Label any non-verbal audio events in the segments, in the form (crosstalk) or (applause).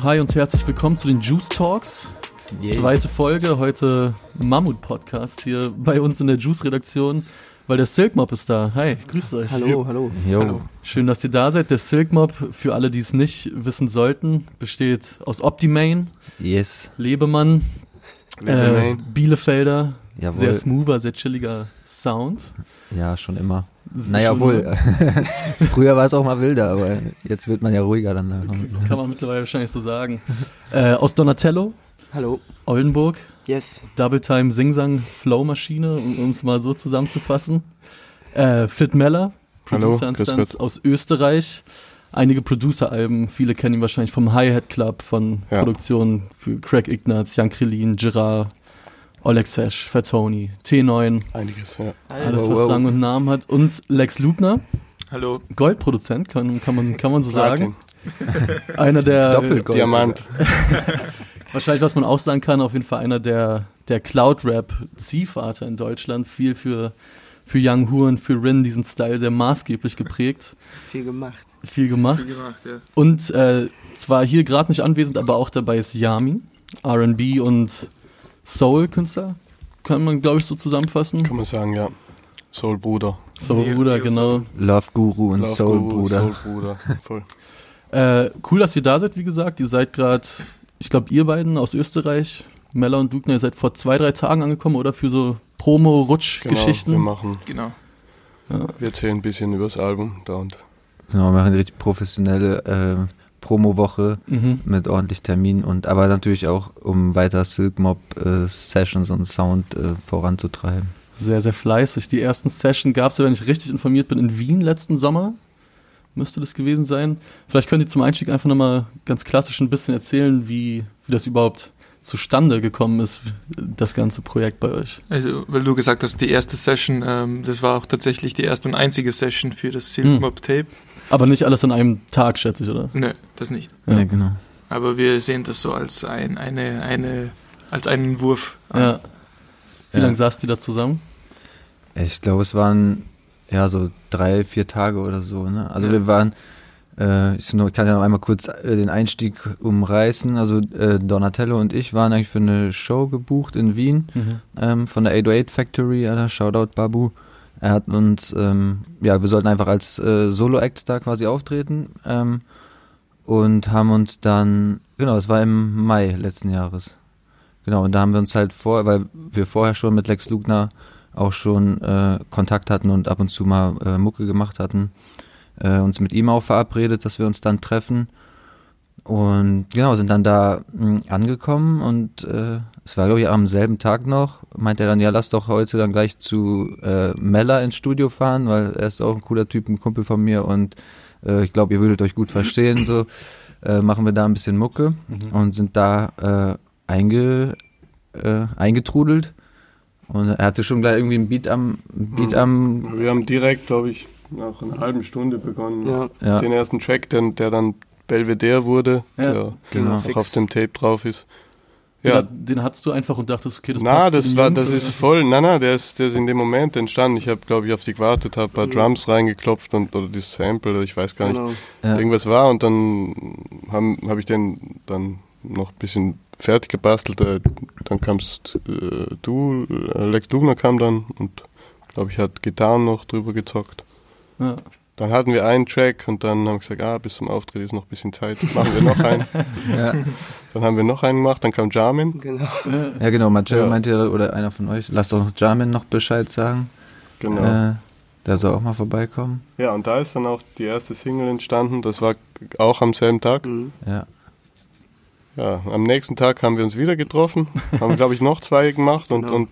So, hi und herzlich willkommen zu den Juice Talks. Yay. Zweite Folge, heute Mammut-Podcast hier bei uns in der Juice-Redaktion, weil der Silk Mob ist da. Hi, grüßt euch. Hallo, hallo. Jo. Schön, dass ihr da seid. Der Silk Mob, für alle, die es nicht wissen sollten, besteht aus Optimane, Yes. Lebemann, äh, Lebemann. Bielefelder, Jawohl. sehr smoother, sehr chilliger Sound. Ja, schon immer. Naja, schon- wohl. (laughs) Früher war es auch mal wilder, aber jetzt wird man ja ruhiger dann. Kann man mittlerweile wahrscheinlich so sagen. Äh, aus Donatello, Hallo. Oldenburg, Yes. Double Time Singsang Flow Maschine, um es mal so zusammenzufassen. Äh, Fit Meller, Hallo, Producer Instanz aus Österreich. Einige Producer-Alben, viele kennen ihn wahrscheinlich vom Hi-Hat Club, von Ja. Produktionen für Craig Ignatz, Jan Krillin, Gerard, Oleg Sesh, Fatoni, T9, Einiges, ja. alles was. Rang und Namen hat. Und Lex Lugner, Hallo. Goldproduzent, kann, kann, man, kann man so sagen. (laughs) Einer der Doppelgold. Diamant. (laughs) Wahrscheinlich, was man auch sagen kann, auf jeden Fall einer der, der Cloud-Rap-Ziehvater in Deutschland. Viel für, für Young Huren, für Rin, diesen Style sehr maßgeblich geprägt. Viel gemacht. Viel gemacht. Viel gemacht, ja. Und äh, zwar hier gerade nicht anwesend, aber auch dabei ist Yami, RB und Soul-Künstler. Kann man, glaube ich, so zusammenfassen. Kann man sagen, ja. Soul Bruder. Soul-Bruder, Ja, genau. Love Guru und Love Soul Bruder. Soul Bruder. (laughs) Voll. Äh, cool, dass ihr da seid, wie gesagt. Ihr seid gerade, ich glaube, ihr beiden aus Österreich, Mella und Dugner, ihr seid vor zwei, drei Tagen angekommen, oder? Für so Genau, Promo-Rutsch-Geschichten. wir machen, Genau. wir erzählen ein bisschen über das Album da und Genau, wir machen eine richtig professionelle äh, Promo-Woche Mhm. mit ordentlich Termin und aber natürlich auch, um weiter Silk Mob äh, Sessions und Sound äh, voranzutreiben. Sehr, sehr fleißig. Die ersten Session gab es, wenn ich richtig informiert bin, in Wien letzten Sommer. Müsste das gewesen sein. Vielleicht könnt ihr zum Einstieg einfach nochmal ganz klassisch ein bisschen erzählen, wie, wie das überhaupt zustande gekommen ist, das ganze Projekt bei euch. Also, weil du gesagt hast, die erste Session, ähm, das war auch tatsächlich die erste und einzige Session für das Silk Hm. Mob Tape. Aber nicht alles an einem Tag, schätze ich, oder? Nö, das nicht. Ja. Ja, genau. Aber wir sehen das so als ein, eine, eine, als einen Wurf. Ja. Wie Ja. lange saßt ihr da zusammen? Ich glaube, es waren ja so drei, vier Tage oder so. Ne? Also Ja. wir waren, äh, ich, kann ja noch einmal kurz äh, den Einstieg umreißen. Also äh, Donatello und ich waren eigentlich für eine Show gebucht in Wien ähm, von der 808 Factory, Alter, Shoutout Babu. Er hat uns, ähm, ja, wir sollten einfach als äh, Solo-Acts da quasi auftreten ähm, und haben uns dann, genau, das war im Mai letzten Jahres. Genau, und da haben wir uns halt vor, weil wir vorher schon mit Lex Lugner auch schon äh, Kontakt hatten und ab und zu mal äh, Mucke gemacht hatten, äh, uns mit ihm auch verabredet, dass wir uns dann treffen. Und genau, sind dann da mh, angekommen und äh, es war, glaube ich, am selben Tag noch, meinte er dann, ja, lass doch heute dann gleich zu äh, Mella ins Studio fahren, weil er ist auch ein cooler Typ, ein Kumpel von mir und äh, ich glaube, ihr würdet euch gut verstehen, so äh, machen wir da ein bisschen Mucke Mhm. und sind da äh, einge, äh, eingetrudelt und er hatte schon gleich irgendwie ein Beat am, Beat am, wir haben direkt, glaube ich, nach einer halben Stunde begonnen. Ja. ja, Den ersten Track, der, der dann Belvedere wurde, Ja, der genau. auch auf dem Tape drauf ist. Den, Ja, hat- den hattest du einfach und dachtest, okay, das na, passt zu das den war, Jungs, das ist voll, na, na, der ist, der ist in dem Moment entstanden. Ich habe, glaube ich, auf die gewartet, habe ein paar Drums reingeklopft und oder das Sample, oder ich weiß gar nicht, Genau. ja. irgendwas war und dann habe hab ich den dann noch ein bisschen fertig gebastelt. Äh, dann kamst äh, du, äh, Lex Lugner kam dann und glaube ich hat Gitarren noch drüber gezockt. Ja. Dann hatten wir einen Track und dann haben wir gesagt, ah, bis zum Auftritt ist noch ein bisschen Zeit, machen wir noch einen. (laughs) ja. Dann haben wir noch einen gemacht, dann kam Jamin. Genau. Ja, genau, Marcello Ja. meinte oder einer von euch, lasst doch Jamin noch Bescheid sagen. Genau. Äh, der soll auch mal vorbeikommen. Ja, und da ist dann auch die erste Single entstanden. Das war auch am selben Tag. Mhm. Ja. Ja, am nächsten Tag haben wir uns wieder getroffen, haben, glaube ich, noch zwei gemacht und, Genau. und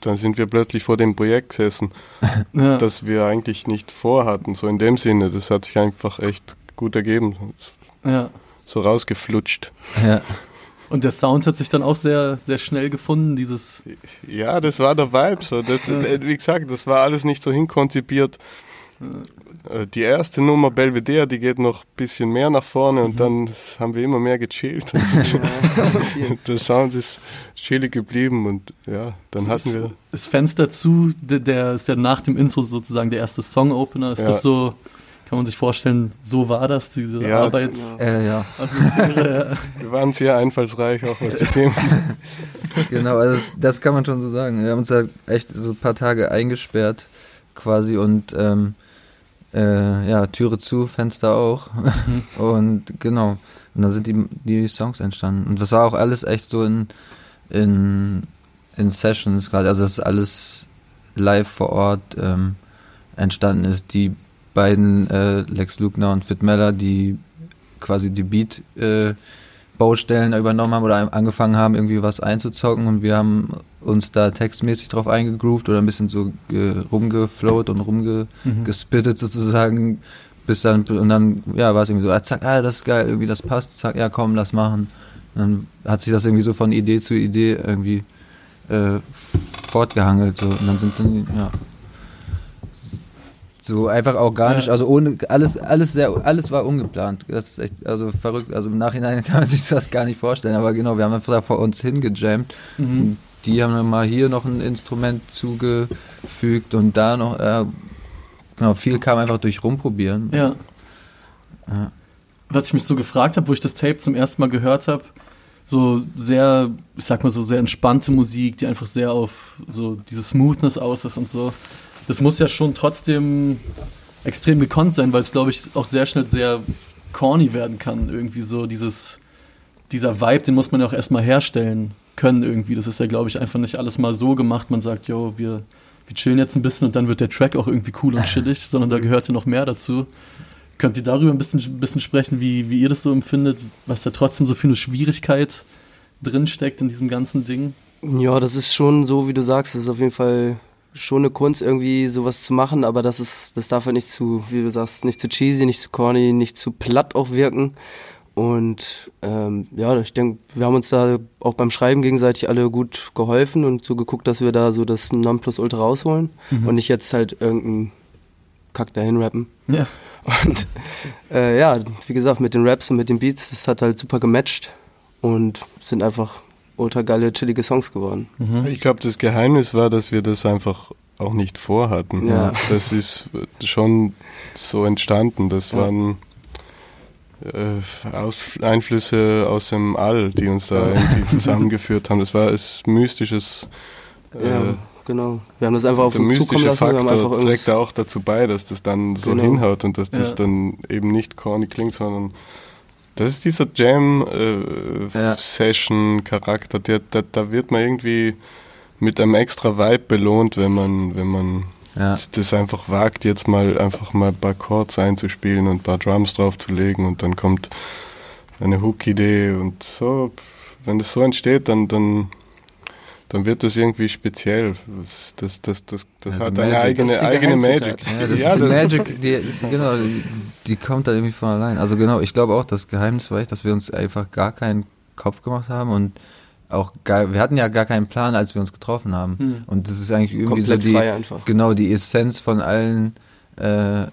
dann sind wir plötzlich vor dem Projekt gesessen, (laughs) Ja. das wir eigentlich nicht vorhatten, so in dem Sinne. Das hat sich einfach echt gut ergeben, ja. so rausgeflutscht. Ja. Und der Sound hat sich dann auch sehr, sehr schnell gefunden, dieses. Ja, das war der Vibe. So. Das, äh, wie gesagt, das war alles nicht so hinkonzipiert. Äh, Die erste Nummer Belvedere, die geht noch ein bisschen mehr nach vorne und dann haben wir immer mehr gechillt. (laughs) (laughs) Der Sound ist chillig geblieben und ja, dann Das hatten ist- wir. Das Fenster zu, der, der ist ja nach dem Intro sozusagen der erste Song-Opener. Ist Ja. das so Kann man sich vorstellen, so war das, diese Ja, Arbeits... Äh, ja. Atmosphäre, ja. (laughs) Wir waren sehr einfallsreich, auch was die Themen. Genau, also das, das kann man schon so sagen. Wir haben uns da echt so ein paar Tage eingesperrt quasi und ähm, äh, ja, Türe zu, Fenster auch. (laughs) und genau. Und dann sind die, die Songs entstanden. Und das war auch alles echt so in, in, in Sessions gerade. Also das ist alles live vor Ort ähm, entstanden ist. Die beiden äh, Lex Lugner und Fit Meller, die quasi die Beat äh, Baustellen übernommen haben oder angefangen haben, irgendwie was einzuzocken und wir haben uns da textmäßig drauf eingegroovt oder ein bisschen so äh, rumgeflowt und rumgespittet sozusagen, bis dann, und dann, ja, war es irgendwie so, ah, zack, ah, das ist geil, irgendwie das passt, zack, ja, komm, lass machen. Und dann hat sich das irgendwie so von Idee zu Idee irgendwie äh, fortgehangelt, so, und dann sind dann, ja, so einfach organisch, Ja. also ohne alles, alles sehr, alles war ungeplant. Das ist echt, also verrückt. Also im Nachhinein (laughs) kann man sich das gar nicht vorstellen. Aber genau, wir haben einfach da vor uns hingejammt. Mhm. Die haben dann mal hier noch ein Instrument zugefügt und da noch, äh, genau, viel kam einfach durch Rumprobieren. Ja. Ja. Was ich mich so gefragt habe, wo ich das Tape zum ersten Mal gehört habe, so sehr, ich sag mal so, sehr entspannte Musik, die einfach sehr auf so diese Smoothness aus ist und so. Das muss ja schon trotzdem extrem gekonnt sein, weil es, glaube ich, auch sehr schnell sehr corny werden kann. Irgendwie so dieses, dieser Vibe, den muss man ja auch erstmal herstellen können irgendwie. Das ist ja, glaube ich, einfach nicht alles mal so gemacht. Man sagt, yo, wir, wir chillen jetzt ein bisschen und dann wird der Track auch irgendwie cool und chillig, sondern da gehört ja noch mehr dazu. Könnt ihr darüber ein bisschen, ein bisschen sprechen, wie, wie ihr das so empfindet, was da trotzdem so für eine Schwierigkeit drinsteckt in diesem ganzen Ding? Ja, das ist schon so, wie du sagst, das ist auf jeden Fall schon eine Kunst, irgendwie sowas zu machen, aber das ist, das darf halt nicht zu, wie du sagst, nicht zu cheesy, nicht zu corny, nicht zu platt auch wirken. Und ähm, ja, ich denke, wir haben uns da auch beim Schreiben gegenseitig alle gut geholfen und so geguckt, dass wir da so das Nonplusultra rausholen und nicht jetzt halt irgendeinen Kack dahin rappen. Ja. (laughs) Und äh, ja, wie gesagt, mit den Raps und mit den Beats, das hat halt super gematcht und sind einfach ultra geile, chillige Songs geworden. Ich glaube, das Geheimnis war, dass wir das einfach auch nicht vorhatten. Ja. Das ist schon so entstanden. Das Ja. waren aus, Einflüsse aus dem All, die uns da irgendwie zusammengeführt haben. Das war ein mystisches. Äh, Ja, genau. Wir haben das einfach auf der uns zukommen mystische lassen. Wir haben einfach Faktor trägt da auch dazu bei, dass das dann so Genau. hinhaut und dass das Ja. dann eben nicht corny klingt, sondern das ist dieser Ja. Jam-Session-Charakter, der, da, da wird man irgendwie mit einem extra Vibe belohnt, wenn man, wenn man Ja. das einfach wagt, jetzt mal einfach mal ein paar Chords einzuspielen und ein paar Drums draufzulegen und dann kommt eine Hook-Idee und so. Wenn das so entsteht, dann, dann, dann wird das irgendwie speziell. Das, das, das, das, das Ja, hat eine Magic. eigene, eigene. Magic. Ja, das Ja, ist die Magic, (laughs) die, genau, die, die kommt dann irgendwie von allein. Also genau, ich glaube auch, das Geheimnis war echt, dass wir uns einfach gar keinen Kopf gemacht haben und auch gar, wir hatten ja gar keinen Plan, als wir uns getroffen haben. Hm. Und das ist eigentlich irgendwie Komplett so die, einfach. genau die Essenz von allen, äh,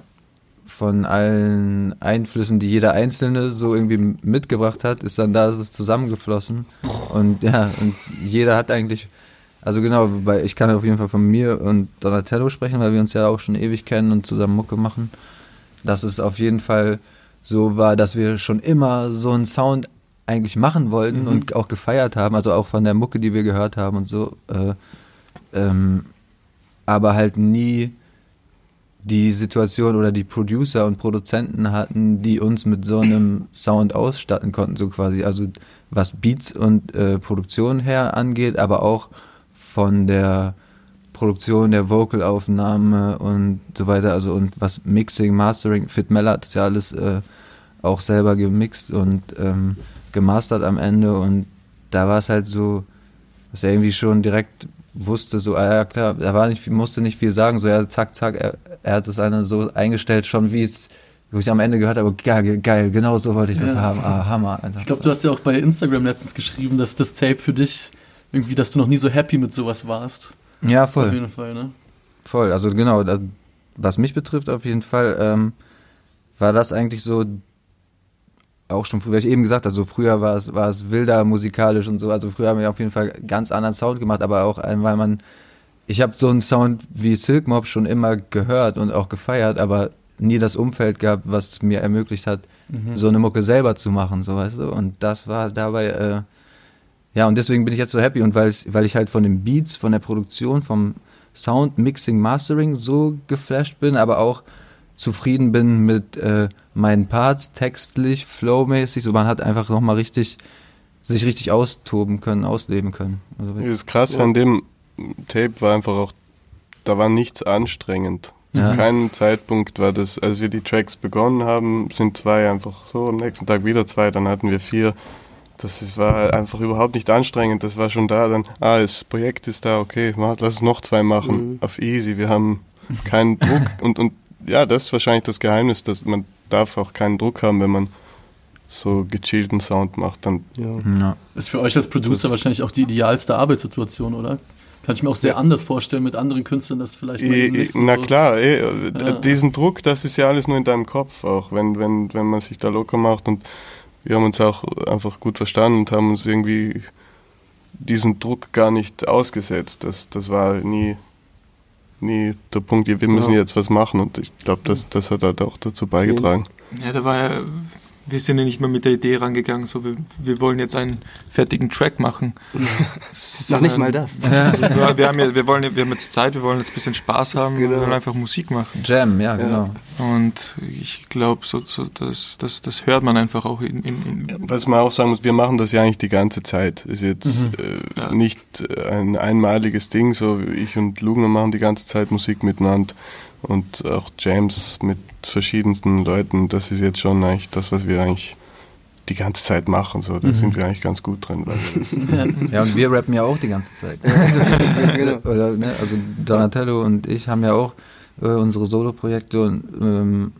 von allen Einflüssen, die jeder Einzelne so irgendwie mitgebracht hat, ist dann da so zusammengeflossen. Und ja, und jeder hat eigentlich, also genau, weil ich kann auf jeden Fall von mir und Donatello sprechen, weil wir uns ja auch schon ewig kennen und zusammen Mucke machen, dass es auf jeden Fall so war, dass wir schon immer so einen Sound eigentlich machen wollten Mhm. und auch gefeiert haben, also auch von der Mucke, die wir gehört haben und so, äh, ähm, aber halt nie die Situation oder die Producer und Produzenten hatten, die uns mit so einem Sound ausstatten konnten, so quasi. Also was Beats und äh, Produktion her angeht, aber auch von der Produktion der Vocalaufnahme und so weiter, also und was Mixing, Mastering, Fit Mel hat das ja alles äh, auch selber gemixt und ähm, gemastert am Ende und da war es halt so, dass er irgendwie schon direkt wusste, so, ah ja klar, er war nicht, musste nicht viel sagen, so ja, zack, zack, er, er hat es so eingestellt, schon wie es, wo ich am Ende gehört habe, geil, geil, genau so wollte ich das Ja. haben, ah, Hammer. Alter. Ich glaube, du hast ja auch bei Instagram letztens geschrieben, dass das Tape für dich irgendwie, dass du noch nie so happy mit sowas warst. ja, Auf voll, jeden Fall, ne? voll, also genau, das, was mich betrifft auf jeden Fall, ähm, war das eigentlich so auch schon früher, weil ich eben gesagt habe, so früher war es, war es wilder musikalisch und so, also früher haben wir auf jeden Fall ganz anderen Sound gemacht, aber auch, ein- weil man, ich habe so einen Sound wie Silk Mob schon immer gehört und auch gefeiert, aber nie das Umfeld gehabt, was mir ermöglicht hat, Mhm. so eine Mucke selber zu machen, so weißt du. Und das war dabei, äh, ja, und deswegen bin ich jetzt so happy und weil weil ich halt von den Beats, von der Produktion, vom Sound, Mixing, Mastering so geflasht bin, aber auch zufrieden bin mit äh, meinen Parts, textlich, flowmäßig, so man hat einfach nochmal richtig, sich richtig austoben können, ausleben können. Also, Das Krasse an dem Tape war einfach auch, da war nichts anstrengend. Zu Ja. keinem Zeitpunkt war das, als wir die Tracks begonnen haben, sind zwei einfach so, am nächsten Tag wieder zwei, dann hatten wir vier. Das war einfach überhaupt nicht anstrengend, das war schon da. Dann, ah, das Projekt ist da, okay, mach, lass es noch zwei machen, Mhm. auf easy. Wir haben keinen Druck (laughs) und, und ja, das ist wahrscheinlich das Geheimnis, dass man darf auch keinen Druck haben, wenn man so gechillten Sound macht. Dann Ja. ja. Ist für euch als Producer wahrscheinlich auch die idealste Arbeitssituation, oder? Kann ich mir auch sehr anders vorstellen mit anderen Künstlern, das vielleicht mal eben eh, nicht so- Na klar, d- Ja. diesen Druck, das ist ja alles nur in deinem Kopf auch, wenn, wenn, wenn man sich da locker macht und wir haben uns auch einfach gut verstanden und haben uns irgendwie diesen Druck gar nicht ausgesetzt. Das, das war nie, nie der Punkt, wir müssen Ja. jetzt was machen und ich glaube, das, das hat halt auch dazu beigetragen. Ja, da war ja, wir sind ja nicht mal mit der Idee rangegangen, so wir, wir wollen jetzt einen fertigen Track machen. Noch nicht mal das. (laughs) Wir, wir, haben ja, wir, wollen, ja- wir haben jetzt Zeit, wir wollen jetzt ein bisschen Spaß haben, wir Genau. wollen einfach Musik machen. Jam, ja, genau. Und ich glaube, so, so, das, das, das hört man einfach auch in, in, in Was man auch sagen muss, wir machen das ja eigentlich die ganze Zeit. Ist jetzt Mhm. äh, Ja. nicht ein einmaliges Ding, so ich und Lugner machen die ganze Zeit Musik miteinander und auch James mit verschiedensten Leuten. Das ist jetzt schon eigentlich das, was wir eigentlich die ganze Zeit machen. So, da Mhm. sind wir eigentlich ganz gut drin. (laughs) Ja, und wir rappen ja auch die ganze Zeit. (laughs) genau. Oder, ne, also Donatello und ich haben ja auch äh, unsere Solo-Projekte und ähm,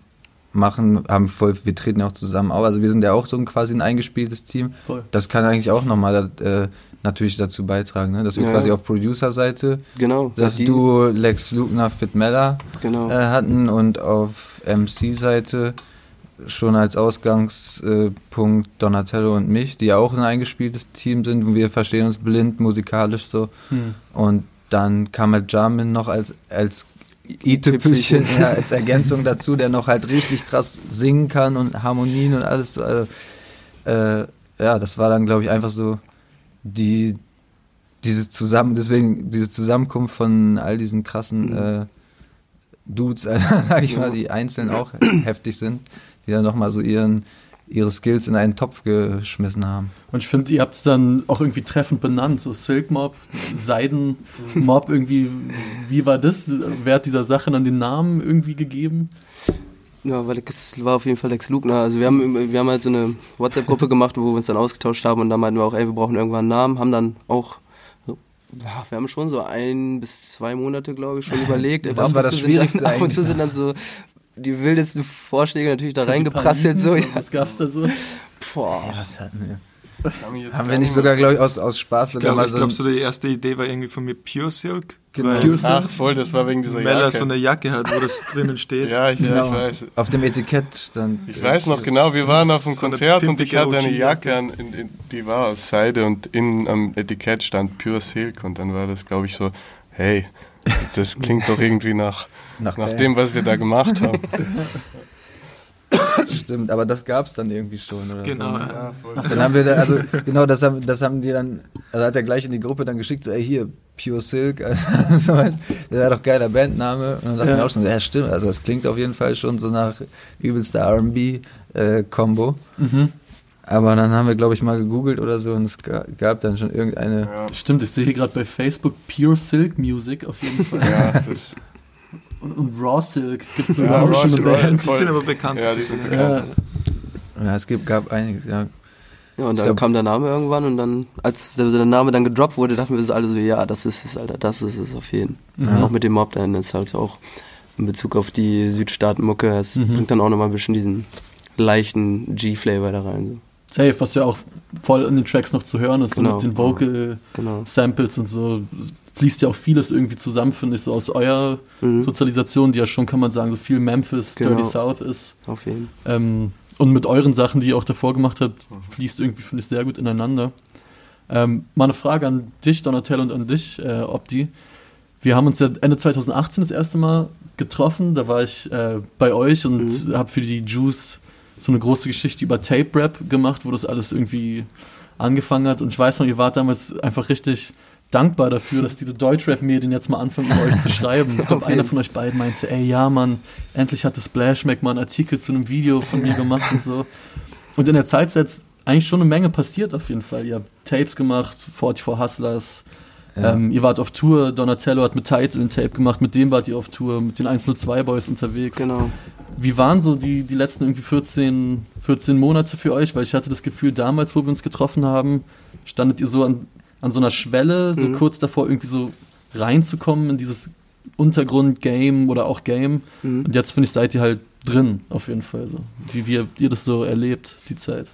machen, haben voll, wir treten ja auch zusammen auf. Also wir sind ja auch so ein quasi ein eingespieltes Team. Voll. Das kann eigentlich auch nochmal äh, natürlich dazu beitragen, ne? dass wir Ja. quasi auf Producer-Seite Genau. das Duo Lex Lugner Fit Mella Genau. äh, hatten und auf MC-Seite schon als Ausgangspunkt Donatello und mich, die ja auch ein eingespieltes Team sind und wir verstehen uns blind musikalisch so. Hm. Und dann kam halt Jamin noch als, als i-Tüpfelchen, ja, als Ergänzung dazu, der noch halt richtig krass singen kann und Harmonien und alles. so, Also, äh, ja, das war dann, glaube ich, einfach so die, diese zusammen, deswegen diese Zusammenkunft von all diesen krassen äh, Dudes, also, (laughs) sag ich mal, die einzeln auch heftig sind, die dann nochmal so ihren, ihre Skills in einen Topf geschmissen haben. Und ich finde, ihr habt es dann auch irgendwie treffend benannt, so Silk Mob, Seiden Mob irgendwie. Wie war das? Wer hat dieser Sache dann den Namen irgendwie gegeben? Ja, weil es war auf jeden Fall Lex Lugner. Also wir haben, wir haben halt so eine WhatsApp-Gruppe gemacht, wo wir uns dann ausgetauscht haben und da meinten wir auch, ey, wir brauchen irgendwann einen Namen, haben dann auch, ja, wir haben schon so ein bis zwei Monate, glaube ich, schon (laughs) überlegt. Das Ab war das zu sind dann- Schwierigste Ab und zu sind dann so die wildesten Vorschläge natürlich da reingeprasselt. So, ja. Was gab's da so? Boah. was hatten wir? Haben wir nicht sogar, glaube ich, aus, aus Spaß Ich glaube, mal ich so. glaub, so die erste Idee war irgendwie von mir Pure Silk. Genau. Pure Silk. Ach, voll, das war wegen dieser Mella Jacke. so eine Jacke hat, wo das drinnen steht. ja, ich, ja, Genau. ich weiß. auf dem Etikett stand. Ich weiß noch genau, wir waren auf einem So eine Konzert und ich hatte eine. Jacke an, in, in, die war aus Seide und in am Etikett stand Pure Silk und dann war das, glaube ich, so, hey, das klingt doch irgendwie nach, Nach nach dem, was wir da gemacht haben. (laughs) (coughs) Stimmt, aber das gab es dann irgendwie schon. Oder Genau, so. ne? ja. Dann haben wir, da, also genau, das haben, das haben die dann, also hat er gleich in die Gruppe dann geschickt, so, ey, hier, Pure Silk, (laughs) also, so, das wäre doch geiler Bandname. Und dann dachten Ja. wir auch schon, ja, stimmt, also das klingt auf jeden Fall schon so nach übelster R&B-Kombo. Mhm. Aber dann haben wir, glaube ich, mal gegoogelt oder so und es ga- gab dann schon irgendeine, Ja, Stimmt, ich sehe hier gerade bei Facebook Pure Silk Music auf jeden Fall. ja, das, Und, und Raw Silk gibt es Ja, sogar auch schon eine Band. Die sind aber bekannt. Ja, die sind bekannt. Ja. ja, es gibt, gab einiges, ja. Ja, und dann glaub- kam der Name irgendwann und dann, als der, der Name dann gedroppt wurde, dachten wir so alle so, ja, das ist es, Alter, das ist es auf jeden. Mhm. Auch mit dem Mob dann ist halt auch in Bezug auf die Südstaaten-Mucke, es Mhm. bringt dann auch nochmal ein bisschen diesen leichten G-Flavor da rein. Safe, was ja auch voll in den Tracks noch zu hören ist, so Genau. mit den Vocal So. Genau. Samples und so. Fließt ja auch vieles irgendwie zusammen, finde ich, so aus eurer Mhm. Sozialisation, die ja schon, kann man sagen, so viel Memphis, Genau. Dirty South ist. Auf jeden Ähm, und mit euren Sachen, die ihr auch davor gemacht habt, fließt irgendwie, finde ich, sehr gut ineinander. Ähm, mal eine Frage an dich, Donatello, und an dich, äh, Opti. Wir haben uns ja Ende 2018 das erste Mal getroffen, da war ich äh, bei euch und mhm. habe für die Juice so eine große Geschichte über Tape Rap gemacht, wo das alles irgendwie angefangen hat. Und ich weiß noch, ihr wart damals einfach richtig dankbar dafür, dass diese Deutschrap-Medien jetzt mal anfangen, über euch zu schreiben. (laughs) Ich glaube, einer von euch beiden meinte, ey, ja, Mann, endlich hat das Splashmack mal einen Artikel zu einem Video von mir gemacht und so. Und in der Zeit ist jetzt eigentlich schon eine Menge passiert auf jeden Fall. Ihr habt Tapes gemacht, 44 Hustlers, ja. Ähm, ihr wart auf Tour, Donatello hat mit Title ein Tape gemacht, mit dem wart ihr auf Tour, mit den 102 Boys unterwegs. Genau. Wie waren so die, die letzten irgendwie 14, 14 Monate für euch? Weil ich hatte das Gefühl, damals, wo wir uns getroffen haben, standet ihr so an, an so einer Schwelle, so mhm. kurz davor irgendwie so reinzukommen in dieses Untergrund-Game oder auch Game. Mhm. Und jetzt finde ich, seid ihr halt drin, auf jeden Fall. So. Wie, wie ihr das so erlebt, die Zeit.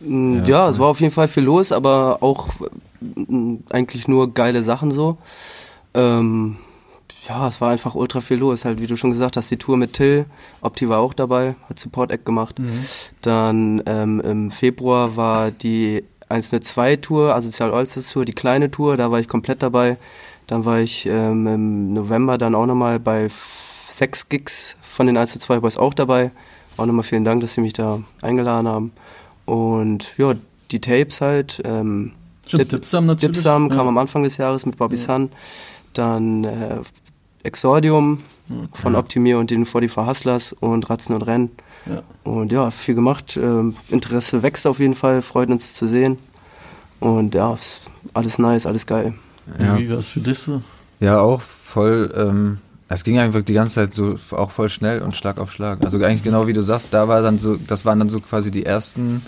Mm, ja, ja, es war auf jeden Fall viel los, aber auch mm, eigentlich nur geile Sachen so. Ähm, ja, es war einfach ultra viel los. Halt, wie du schon gesagt hast, die Tour mit Till, Opti war auch dabei, hat Support Act gemacht. Mhm. Dann ähm, im Februar war die 102 Tour, Asozial Allstars Tour, die kleine Tour, da war ich komplett dabei. Dann war ich ähm, im November dann auch nochmal bei sechs Gigs von den 102 Boys auch dabei. Auch nochmal vielen Dank, dass sie mich da eingeladen haben. Und ja, die Tapes halt. Ähm, Stimmt, Dip, Dipsam natürlich. Dipsam kam am Anfang des Jahres mit Bobby ja. Sun. Dann äh, Exordium okay. von Optimier und den 44 Hustlers und Ratzen und Rennen. Ja. Und ja, viel gemacht. Ähm, Interesse wächst auf jeden Fall, freut uns zu sehen. Und ja, alles nice, alles geil. Ja. Wie war es für dich so? Ja, auch voll. Ähm, es ging einfach die ganze Zeit so auch voll schnell und Schlag auf Schlag. Also eigentlich genau wie du sagst, da war dann so, das waren dann so quasi die ersten,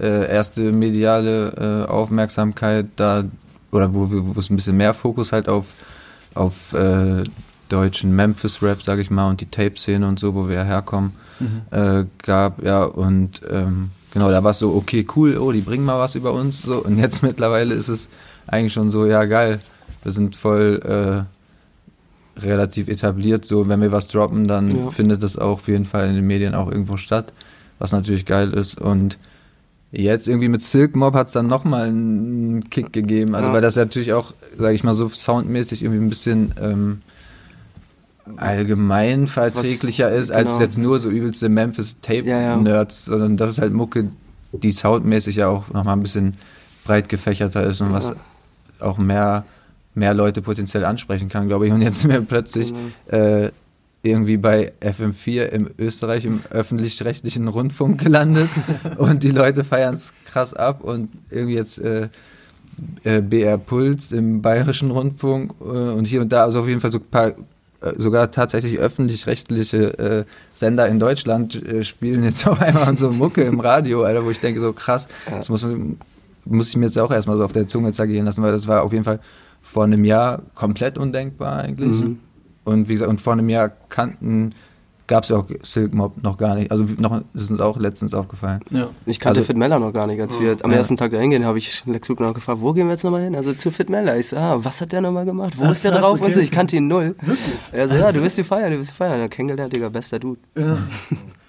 äh, erste mediale äh, Aufmerksamkeit da, oder wo, wo es ein bisschen mehr Fokus halt auf, auf äh, deutschen Memphis-Rap, sag ich mal, und die Tape-Szene und so, wo wir herkommen, mhm. äh, gab, ja, und ähm, genau, da war es so, okay, cool, oh, die bringen mal was über uns, so, und jetzt (laughs) mittlerweile ist es eigentlich schon so, ja, geil, wir sind voll äh, relativ etabliert, so, wenn wir was droppen, dann ja. findet das auch auf jeden Fall in den Medien auch irgendwo statt, was natürlich geil ist, und Jetzt irgendwie mit Silk Mob hat es dann nochmal einen Kick gegeben. Also, ja. weil das natürlich auch, sage ich mal, so soundmäßig irgendwie ein bisschen ähm, allgemein verträglicher Was, ist, als genau. jetzt nur so übelste Memphis-Tape-Nerds, ja, ja. sondern das ist halt Mucke, die soundmäßig ja auch nochmal ein bisschen breit gefächerter ist und was auch mehr, mehr Leute potenziell ansprechen kann, glaube ich. Und jetzt sind wir plötzlich mhm. äh, irgendwie bei FM4 im Österreich im öffentlich-rechtlichen Rundfunk gelandet (laughs) und die Leute feiern es krass ab und irgendwie jetzt äh, äh, BR Puls im bayerischen Rundfunk äh, und hier und da, also auf jeden Fall so ein paar sogar tatsächlich öffentlich-rechtliche äh, Sender in Deutschland äh, spielen jetzt (laughs) auf einmal so Mucke im Radio, Alter, wo ich denke, so krass, das muss, muss ich mir jetzt auch erstmal so auf der Zunge zergehen lassen, weil das war auf jeden Fall vor einem Jahr komplett undenkbar eigentlich. Mhm. Und wie gesagt, und vor einem Jahr kannten gab es ja auch Silk Mob noch gar nicht. Also noch ist uns auch letztens aufgefallen. Ja. Ich kannte also, Fit Meller noch gar nicht. Als wir am ja. ersten Tag da hingehen, habe ich Lex Luke noch gefragt, wo gehen wir jetzt nochmal hin? Also zu Fit Meller. Ich so, ah, was hat der nochmal gemacht? Wo Ach, ist der drauf? Okay. Und so, ich kannte ihn null. Wirklich? Er so, ja, du wirst die feiern, du wirst die feiern. Ja, kennengelernt, Digga, bester Dude. Ja. (laughs)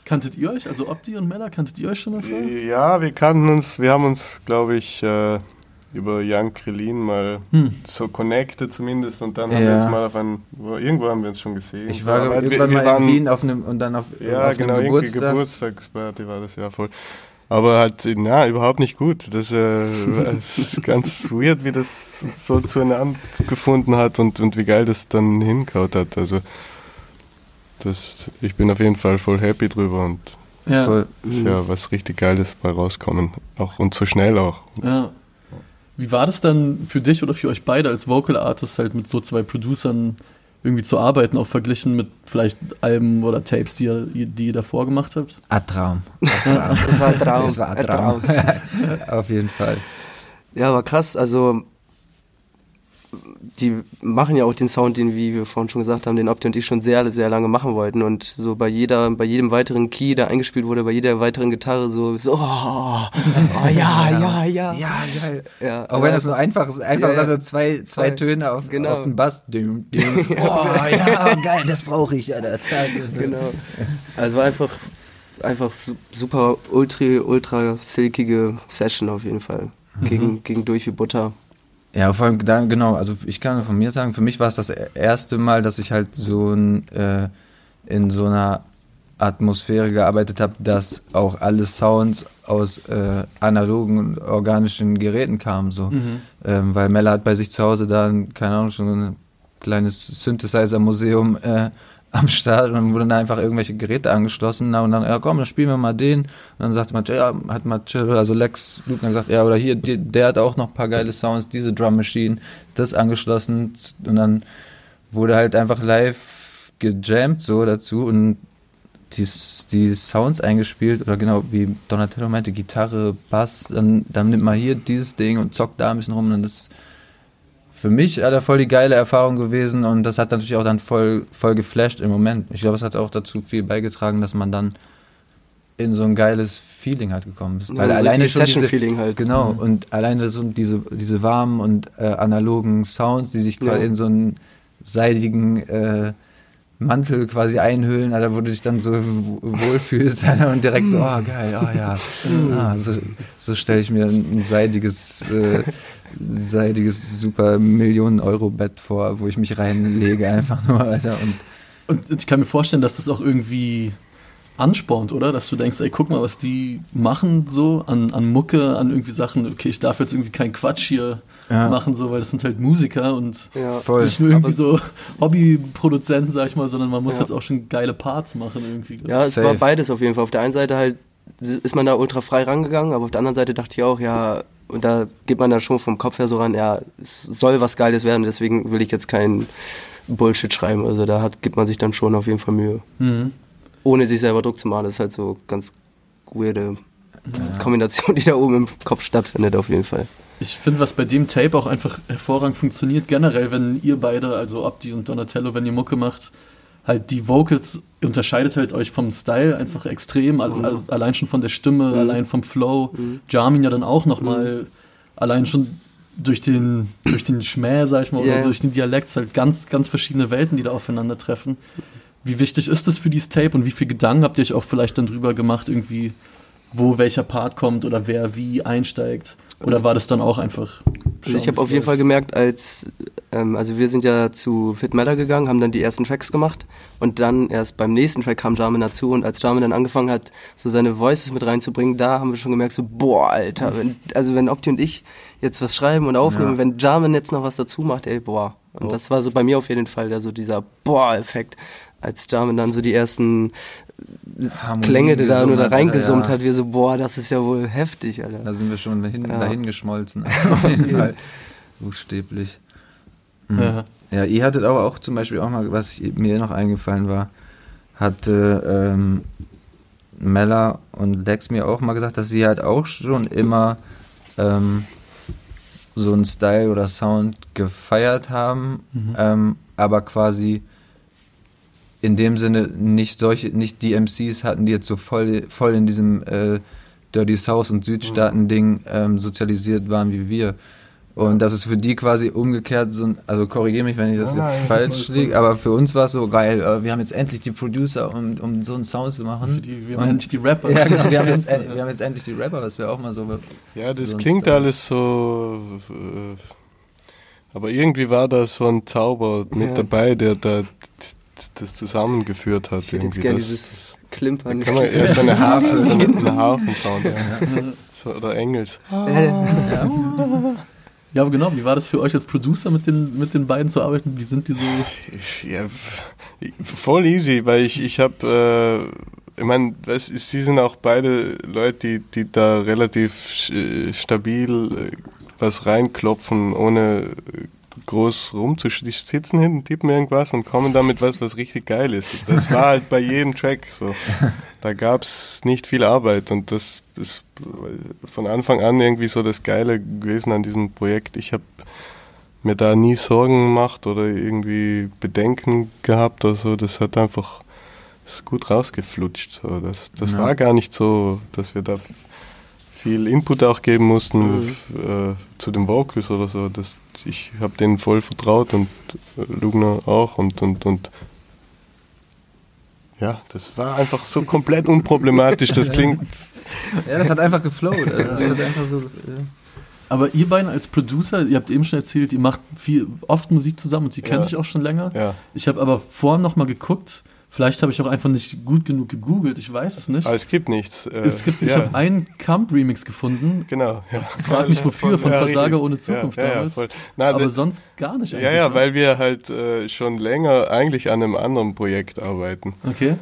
Kanntet ihr euch, also Opti und Meller, kanntet ihr euch schon davor? Ja, wir kannten uns, wir haben uns, glaube ich, äh, über Jan Krillin mal hm. so connected zumindest und dann ja. haben wir uns mal auf ein, irgendwo haben wir uns schon gesehen. Ich war so, irgendwann wir, wir mal waren, in Wien auf einem und dann auf, ja, auf genau, einem Geburtstag. Geburtstagsparty war das ja voll. Aber halt, na, überhaupt nicht gut. Das, äh, (laughs) (laughs) ist ganz weird, wie das so zueinander gefunden hat und, und wie geil das dann hinkaut hat. Also, das, ich bin auf jeden Fall voll happy drüber und ja. Voll, ist ja was richtig Geiles bei rauskommen. Auch und so schnell auch. Ja. Wie war das dann für dich oder für euch beide als Vocal Artist halt mit so zwei Producern irgendwie zu arbeiten, auch verglichen mit vielleicht Alben oder Tapes, die ihr, die ihr davor gemacht habt? Ein Traum. das war ein Traum. Das war ein Traum. (laughs) Auf jeden Fall. Ja, war krass. Also die machen ja auch den Sound, den, wie wir vorhin schon gesagt haben, den Opti und ich schon sehr, sehr lange machen wollten. Und so bei jeder, bei jedem weiteren Key, der eingespielt wurde, bei jeder weiteren Gitarre, so, so oh, oh ja, (laughs) ja, ja. Ja, geil. Ja, auch wenn das so einfach ist, einfach ja, also zwei, zwei Töne auf, genau. auf den Bass. Düm, düm. (laughs) Oh, ja, geil, das brauche ich ja der Zeit. Genau. Also war einfach, einfach super ultra, ultra silkige Session auf jeden Fall. Mhm. Gegen, gegen durch wie Butter. Ja, vor allem, da, genau, also ich kann von mir sagen, für mich war es das erste Mal, dass ich halt so ein, äh, in so einer Atmosphäre gearbeitet habe, dass auch alle Sounds aus äh, analogen und organischen Geräten kamen. So. Mhm. Ähm, weil Mella hat bei sich zu Hause da, ein, keine Ahnung, schon so ein kleines Synthesizer-Museum äh, am Start und dann wurden da einfach irgendwelche Geräte angeschlossen. Und dann, ja komm, dann spielen wir mal den. Und dann sagte man, ja, hat mal also Lex Lugner gesagt, ja, oder hier, die, der hat auch noch ein paar geile Sounds, diese Drum Machine, das angeschlossen. Und dann wurde halt einfach live gejammt so dazu und die, die Sounds eingespielt. Oder genau wie Donatello meinte, Gitarre, Bass, dann, dann nimmt man hier dieses Ding und zockt da ein bisschen rum und das ist für mich Alter, voll die geile Erfahrung gewesen und das hat natürlich auch dann voll, voll geflasht im Moment. Ich glaube, es hat auch dazu viel beigetragen, dass man dann in so ein geiles Feeling halt gekommen ist. Ja, Weil so alleine schon diese, Session-Feeling halt. Genau, und alleine so diese, diese warmen und äh, analogen Sounds, die sich quasi Ja. in so einen seidigen äh, Mantel quasi einhüllen, Alter, wo du dich dann so wohlfühlst Alter, und direkt so, oh geil, oh ja. Ah, so so stelle ich mir ein seidiges, äh, seidiges super Millionen-Euro-Bett vor, wo ich mich reinlege einfach nur, Alter. Und Und ich kann mir vorstellen, dass das auch irgendwie anspornt, oder? Dass du denkst, ey, guck mal, was die machen so an, an Mucke, an irgendwie Sachen, okay, ich darf jetzt irgendwie keinen Quatsch hier Ja. machen, so, weil das sind halt Musiker und Ja. nicht nur irgendwie Aber- so Hobbyproduzenten, sag ich mal, sondern man muss Ja. jetzt auch schon geile Parts machen irgendwie. Ja, es Safe. war beides auf jeden Fall. Auf der einen Seite halt ist man da ultra frei rangegangen, aber auf der anderen Seite dachte ich auch, ja, und da geht man da schon vom Kopf her so ran, ja, es soll was Geiles werden, deswegen will ich jetzt keinen Bullshit schreiben. Also da hat, gibt man sich dann schon auf jeden Fall Mühe. Mhm. Ohne sich selber Druck zu machen, das ist halt so ganz weirde Kombination, die da oben im Kopf stattfindet, auf jeden Fall. Ich finde, was bei dem Tape auch einfach hervorragend funktioniert, generell, wenn ihr beide, also Abdi und Donatello, wenn ihr Mucke macht, halt die Vocals unterscheidet halt euch vom Style einfach extrem, also, also allein schon von der Stimme, allein vom Flow. Jamin ja dann auch nochmal, allein schon durch den, durch den Schmäh, sag ich mal, Ja, oder ja. durch den Dialekt, halt ganz, ganz verschiedene Welten, die da aufeinandertreffen. Wie wichtig ist das für dieses Tape und wie viel Gedanken habt ihr euch auch vielleicht dann drüber gemacht, irgendwie, wo welcher Part kommt oder wer wie einsteigt? Oder war das dann auch einfach? Also ich habe auf jeden Fall gemerkt, als ähm, also wir sind ja zu Fit Matter gegangen, haben dann die ersten Tracks gemacht und dann erst beim nächsten Track kam Jamin dazu und als Jamin dann angefangen hat, so seine Voices mit reinzubringen, da haben wir schon gemerkt, so boah, Alter, (laughs) wenn, also wenn Opti und ich jetzt was schreiben und aufnehmen, Ja. wenn Jamin jetzt noch was dazu macht, ey, boah. Und Oh. das war so bei mir auf jeden Fall der so dieser boah-Effekt, als Jamin dann so die ersten Harmonien Klänge, die da nur da reingesummt ja. hat, wir so, boah, das ist ja wohl heftig, Alter. Da sind wir schon dahin, Ja. dahin geschmolzen. (laughs) Auf jeden Fall. Buchstäblich. Mhm. Ja. Ja, ihr hattet aber auch zum Beispiel auch mal, was mir noch eingefallen war, hatte ähm, Mella und Lex mir auch mal gesagt, dass sie halt auch schon immer ähm, so einen Style oder Sound gefeiert haben, ähm, aber quasi in dem Sinne nicht solche, nicht die MCs hatten, die jetzt so voll, voll in diesem äh, Dirty South und Südstaaten-Ding ähm, sozialisiert waren wie wir. Und das ist für die quasi umgekehrt so ein, also korrigiere mich, wenn ich das Nein, jetzt nein, falsch liege, aber für uns war es so geil, äh, wir haben jetzt endlich die Producer, um, um so einen Sound zu machen. Für die, wir haben Und- endlich die Rapper. ja, genau, wir haben, jetzt, (laughs) äh, wir haben jetzt endlich die Rapper, das wäre auch mal so. Ja, das klingt Style. alles so. Äh, aber irgendwie war da so ein Zauber mit Ja. dabei, der da das zusammengeführt hat. Ich hätte jetzt irgendwie. gerne Das- dieses Klimpern. Da kann man eher so eine Harfe, so eine, eine (laughs) Harfensound. Ja. So, oder Engels. (laughs) Ja, aber genau, wie war das für euch als Producer mit den, mit den beiden zu arbeiten? Wie sind die so? Ja, voll easy, weil ich, ich habe, äh, ich meine, sie sind auch beide Leute, die, die da relativ äh, stabil äh, was reinklopfen, ohne groß sitzen hinten, tippen irgendwas und kommen damit was, was richtig geil ist. Das war halt bei jedem Track so. Da gab's nicht viel Arbeit und das ist von Anfang an irgendwie so das Geile gewesen an diesem Projekt. Ich habe mir da nie Sorgen gemacht oder irgendwie Bedenken gehabt oder so. Das hat einfach ist gut rausgeflutscht. So. Das, das Ja. war gar nicht so, dass wir da viel Input auch geben mussten äh, zu den Vocals oder so. Das, ich habe denen voll vertraut und äh, Lugner auch und, und, und ja, das war einfach so komplett unproblematisch. Das (laughs) klingt Ja, das hat einfach geflowt. Also das hat einfach so. Ja. Aber ihr beiden als Producer, ihr habt eben schon erzählt, ihr macht viel, oft Musik zusammen und kennt Ja. euch auch schon länger. ja. Ich habe aber vorhin nochmal geguckt, Vielleicht habe ich auch einfach nicht gut genug gegoogelt, ich weiß es nicht. Aber es gibt nichts. Äh, es gibt, ich ja, habe einen Camp-Remix gefunden. Genau. Ja. Frag mich wofür, von Ja, Versager richtig. ohne Zukunft ja, ja, damals. Ja. Na, aber das- sonst gar nicht ja, eigentlich. ja, ne? weil wir halt äh, schon länger eigentlich an einem anderen Projekt arbeiten. Okay.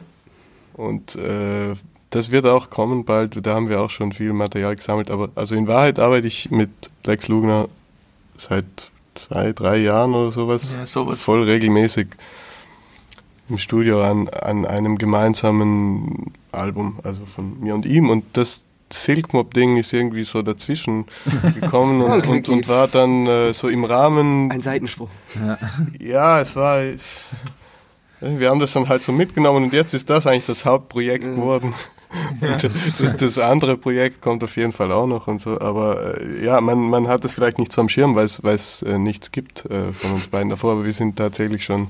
Und äh, das wird auch kommen bald. Da haben wir auch schon viel Material gesammelt. Aber also in Wahrheit arbeite ich mit Lex Lugner seit zwei, drei Jahren oder sowas. Ja, sowas. Voll regelmäßig im Studio an, an einem gemeinsamen Album, also von mir und ihm. Und das Silkmob-Ding ist irgendwie so dazwischen (laughs) gekommen und, Okay. und, und war dann äh, so im Rahmen Ein Seitensprung. ja, es war. Wir haben das dann halt so mitgenommen und jetzt ist das eigentlich das Hauptprojekt geworden. (laughs) Und das, das, das andere Projekt kommt auf jeden Fall auch noch und so. Aber äh, ja, man, man hat es vielleicht nicht so am Schirm, weil es, weil es äh, nichts gibt äh, von uns beiden davor. Aber wir sind tatsächlich schon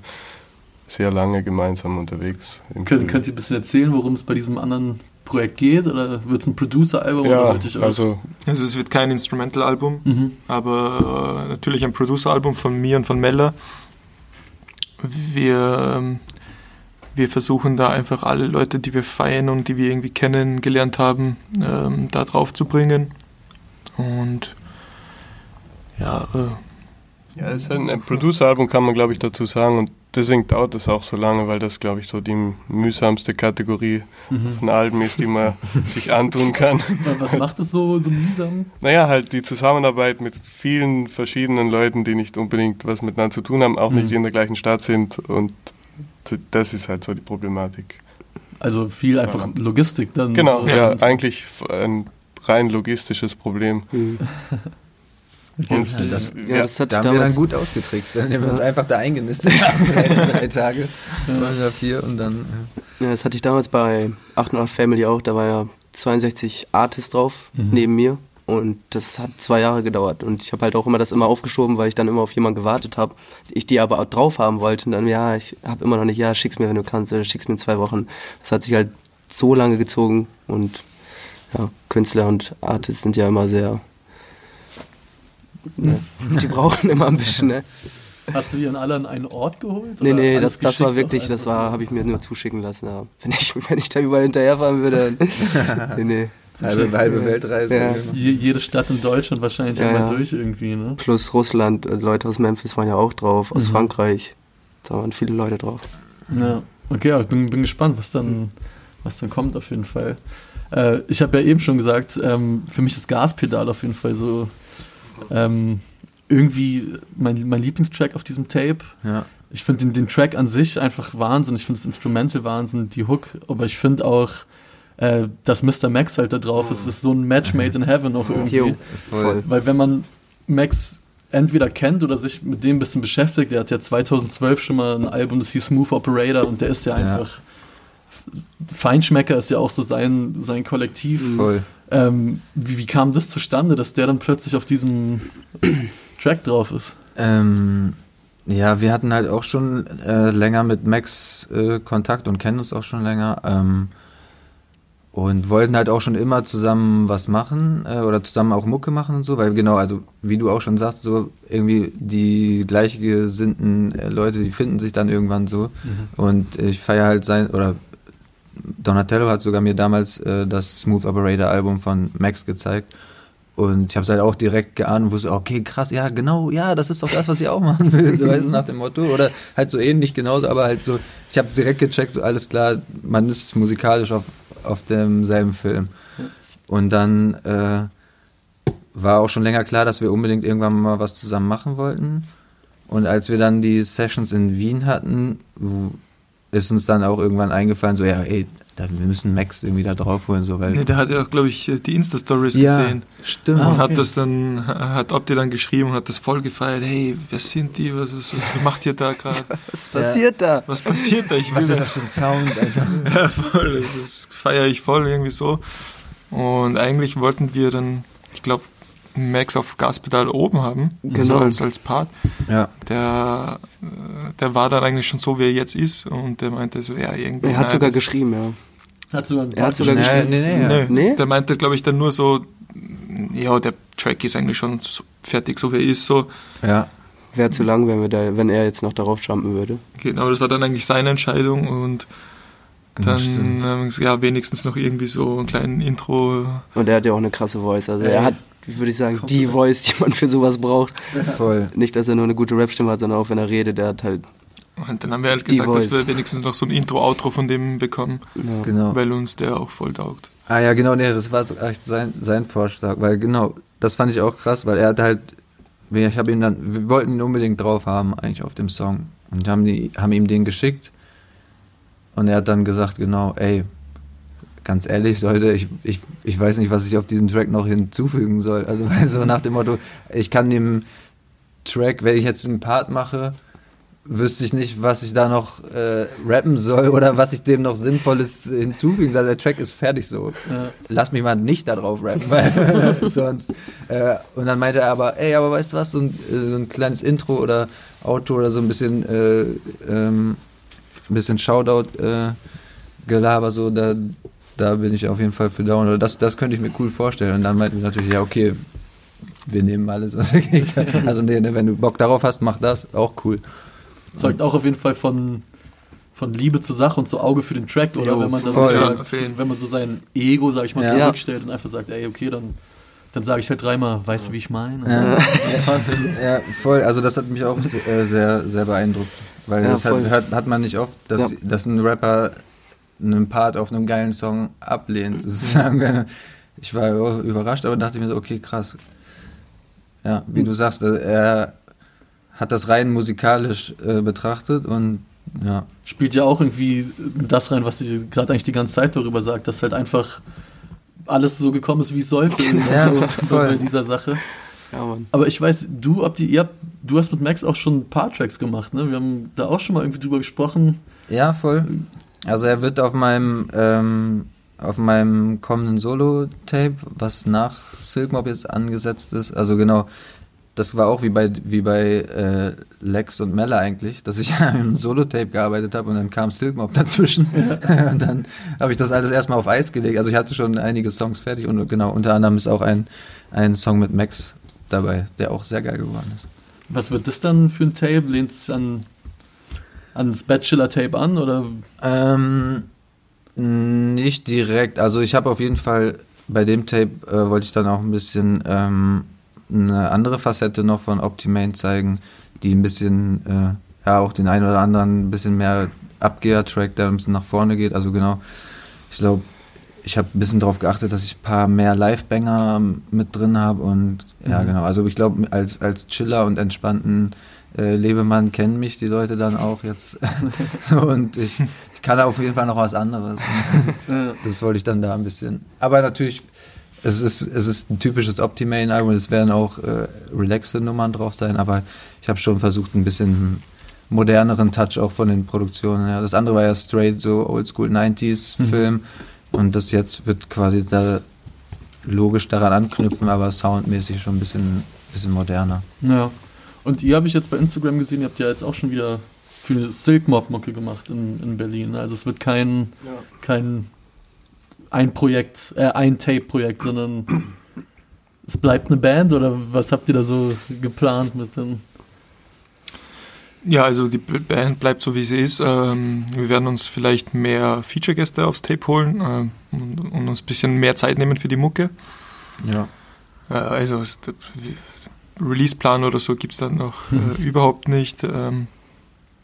sehr lange gemeinsam unterwegs. im Könnt, ihr ein bisschen erzählen, worum es bei diesem anderen Projekt geht? Oder wird es ein Producer-Album? oder ja, also Also es wird kein Instrumental-Album, Mhm. aber äh, natürlich ein Producer-Album von mir und von Mella. Wir, ähm, wir versuchen da einfach alle Leute, die wir feiern und die wir irgendwie kennengelernt haben, ähm, da drauf zu bringen. Und ja, äh, Ja, es ist ein, ein Producer-Album, kann man glaube ich dazu sagen. Und deswegen dauert es auch so lange, weil das glaube ich so die mühsamste Kategorie Mhm. von Alben ist, die man (laughs) sich antun kann. Was macht es so, so mühsam? Naja, halt die Zusammenarbeit mit vielen verschiedenen Leuten, die nicht unbedingt was miteinander zu tun haben, auch Mhm. nicht in der gleichen Stadt sind. Und das ist halt so die Problematik. Also viel einfach Logistik dann. Genau, ja, eigentlich ein rein logistisches Problem. Mhm. (laughs) Und Ja, das- Ja, das hat Da haben wir dann damals, gut ausgetrickst. Dann haben wir uns einfach da eingenistet. (laughs) (laughs) drei, Tage oder vier und dann. ja, das hatte ich damals bei 88 Family auch. Da war ja 62 Artists drauf, Mhm. neben mir. Und das hat zwei Jahre gedauert. Und ich habe halt auch immer das immer aufgeschoben, weil ich dann immer auf jemanden gewartet habe. Ich die aber auch drauf haben wollte. Und dann, ja, ich habe immer noch nicht, ja, schick's mir, wenn du kannst, oder schick's mir in zwei Wochen. Das hat sich halt so lange gezogen. Und ja, Künstler und Artists sind ja immer sehr. Ne, die brauchen immer ein bisschen, ne? Hast du die alle an einen Ort geholt? Nee, nee, das, das war wirklich, das war, habe ich mir nur zuschicken lassen. Ja. Wenn, ich, (laughs) wenn ich da überall hinterherfahren würde, dann. (laughs) nee, nee. Halbe, halbe Weltreise. Ja. Je, jede Stadt in Deutschland wahrscheinlich Ja, einmal ja. durch irgendwie, ne? Plus Russland, äh, Leute aus Memphis waren ja auch drauf, aus Mhm. Frankreich. Da waren viele Leute drauf. Ja, okay, aber ich bin, bin gespannt, was dann, was dann kommt auf jeden Fall. Äh, ich habe ja eben schon gesagt, ähm, für mich ist Gaspedal auf jeden Fall so ähm, irgendwie mein, mein Lieblingstrack auf diesem Tape. Ja. Ich finde den, den Track an sich einfach Wahnsinn. Ich finde das Instrumental Wahnsinn, die Hook, aber ich finde auch, äh, dass Mr. Max halt da drauf ist, ist so ein Match made in heaven auch irgendwie. Jo, Voll. voll. Weil wenn man Max entweder kennt oder sich mit dem ein bisschen beschäftigt, der hat ja 2012 schon mal ein Album, das hieß Smooth Operator und der ist ja Ja. einfach Feinschmecker ist ja auch so sein, sein Kollektiv. Voll. Ähm, wie, wie kam das zustande, dass der dann plötzlich auf diesem (clears throat) Track drauf ist? Ähm, ja, wir hatten halt auch schon äh, länger mit Max äh, Kontakt und kennen uns auch schon länger. Ähm, und wollten halt auch schon immer zusammen was machen äh, oder zusammen auch Mucke machen und so, weil genau, also wie du auch schon sagst, so irgendwie die gleichgesinnten äh, Leute, die finden sich dann irgendwann so. Und ich feiere halt sein, oder Donatello hat sogar mir damals äh, das Smooth Operator Album von Max gezeigt. Und ich habe es halt auch direkt geahnt und wusste, okay, krass, ja, genau, ja, das ist doch das, was ich auch machen will, so weißt du, nach dem Motto. Oder halt so ähnlich genauso, aber halt so, ich habe direkt gecheckt, so alles klar, man ist musikalisch auf, auf demselben Film. Und dann äh, war auch schon länger klar, dass wir unbedingt irgendwann mal was zusammen machen wollten. Und als wir dann die Sessions in Wien hatten, ist uns dann auch irgendwann eingefallen, so, ja, ey, da, wir müssen Max irgendwie da drauf holen, so, weil. nee, der hat ja auch, glaube ich, die Insta-Stories ja, gesehen. stimmt. Ah, Und okay. hat das dann, hat Opti dann geschrieben und hat das voll gefeiert. Hey, wer sind die? Was, was, was macht ihr da gerade? (laughs) Was passiert da? Was passiert da? Ich Was ist das für ein Sound, (laughs) Alter? Ja, voll. Das, das feiere ich voll irgendwie so. Und eigentlich wollten wir dann, ich glaube, Max auf Gaspedal oben haben, so Genau. als, als Part. Ja. Der, der war dann eigentlich schon so, wie er jetzt ist. Und der meinte so, ja, irgendwie. Er hat nein, sogar geschrieben, ja. Hat sogar einen Er hat sogar Nee, geschrieben. nee, nee, ja. Nee, Nee? Der meinte, glaube ich, dann nur so, ja, der Track ist eigentlich schon so fertig, so wie er ist, so. Ja. wäre zu lang, wenn, wir da, wenn er jetzt noch darauf jumpen würde. Genau, das war dann eigentlich seine Entscheidung und dann ja wenigstens noch irgendwie so ein kleines Intro. Und er hat ja auch eine krasse Voice. Also er hat, würde ich sagen, die Voice, die man für sowas braucht. Voll. Nicht, dass er nur eine gute Rap-Stimme hat, sondern auch wenn er redet, der hat halt. Und dann haben wir halt gesagt, dass wir wenigstens noch so ein Intro-Outro von dem bekommen, Ja. Genau. weil uns der auch voll taugt. Ah ja, genau, nee, das war so echt sein, sein Vorschlag, weil genau, das fand ich auch krass, weil er hat halt, ich habe ihn dann, wir wollten ihn unbedingt drauf haben, eigentlich auf dem Song und haben, die, haben ihm den geschickt und er hat dann gesagt, genau, ey, ganz ehrlich, Leute, ich, ich, ich weiß nicht, was ich auf diesen Track noch hinzufügen soll, also (laughs) so nach dem Motto, ich kann dem Track, wenn ich jetzt einen Part mache, wüsste ich nicht, was ich da noch äh, rappen soll oder was ich dem noch Sinnvolles hinzufügen soll. Der Track ist fertig so. Ja. Lass mich mal nicht da drauf rappen, weil (laughs) sonst. Äh, und dann meinte er aber, ey, aber weißt du was, so ein, so ein kleines Intro oder Auto oder so ein bisschen, äh, ähm, ein bisschen Shoutout äh, Gelaber, so, da, da bin ich auf jeden Fall für down. Oder das, das könnte ich mir cool vorstellen. Und dann meinten wir natürlich, ja, okay, wir nehmen alles, was wir kriegen können. (laughs) Also, nee, ne, wenn du Bock darauf hast, mach das, auch cool. Zeugt auch auf jeden Fall von, von Liebe zur Sache und so Auge für den Track, oder? Jo, wenn man dann voll. so Ja, sagt, jeden. wenn man so sein Ego, sag ich mal, Ja. zurückstellt und einfach sagt, ey, okay, dann, dann sage ich halt dreimal, weißt du, wie ich meine? Ja. Ja, voll. Also das hat mich auch äh, sehr, sehr beeindruckt. Weil Ja, das hat, hat, hat man nicht oft, dass, Ja. dass ein Rapper einen Part auf einem geilen Song ablehnt. Sozusagen. (laughs) Ich war überrascht, aber dachte mir so, okay, krass. Ja, wie du sagst, äh, er hat das rein musikalisch äh, betrachtet und ja. spielt ja auch irgendwie das rein, was sie gerade eigentlich die ganze Zeit darüber sagt, dass halt einfach alles so gekommen ist, wie es sollte. (laughs) Ja, so voll. bei dieser Sache. Ja, Mann. Aber ich weiß, du, ob die, ihr habt, du hast mit Max auch schon ein paar Tracks gemacht, ne? Wir haben da auch schon mal irgendwie drüber gesprochen. Ja, voll. Also er wird auf meinem ähm, auf meinem kommenden Solo-Tape, was nach Silk Mob jetzt angesetzt ist, also genau, das war auch wie bei wie bei äh, Lex und Mella eigentlich, dass ich (laughs) an einem Solo-Tape gearbeitet habe und dann kam Silk Mob dazwischen (laughs) und dann habe ich das alles erstmal auf Eis gelegt. Also ich hatte schon einige Songs fertig und genau, unter anderem ist auch ein, ein Song mit Max dabei, der auch sehr geil geworden ist. Was wird das dann für ein Tape? Lehnt es an ans Bachelor-Tape an oder Ähm, nicht direkt. Also ich habe auf jeden Fall bei dem Tape äh, wollte ich dann auch ein bisschen ähm, eine andere Facette noch von Optimane zeigen, die ein bisschen, äh, ja auch den einen oder anderen ein bisschen mehr Abgeher-Track, der ein bisschen nach vorne geht. Also genau, ich glaube, ich habe ein bisschen darauf geachtet, dass ich ein paar mehr Live-Banger mit drin habe und ja Mhm. genau. Also ich glaube, als, als Chiller und entspannten äh, Lebemann kennen mich die Leute dann auch jetzt. (laughs) und ich, ich kann auf jeden Fall noch was anderes. (laughs) Das wollte ich dann da ein bisschen. Aber natürlich, es ist, es ist ein typisches Optimane-Album. Es werden auch äh, relaxte Nummern drauf sein, aber ich habe schon versucht, ein bisschen moderneren Touch auch von den Produktionen. Ja. Das andere war ja straight so Oldschool 90s-Film. Und das jetzt wird quasi da logisch daran anknüpfen, aber soundmäßig schon ein bisschen, bisschen moderner. Ja. Und ihr habe ich jetzt bei Instagram gesehen, ihr habt ja jetzt auch schon wieder für eine Silk Mob Mucke gemacht in, in Berlin. Also es wird kein, kein ein Projekt, äh, ein Tape-Projekt, sondern es bleibt eine Band oder was habt ihr da so geplant mit den? Ja, also die Band bleibt so, wie sie ist. Ähm, wir werden uns vielleicht mehr Feature-Gäste aufs Tape holen ähm, und, und uns ein bisschen mehr Zeit nehmen für die Mucke. Ja. Äh, also es- Release-Plan oder so gibt es dann noch äh, überhaupt nicht. Ähm,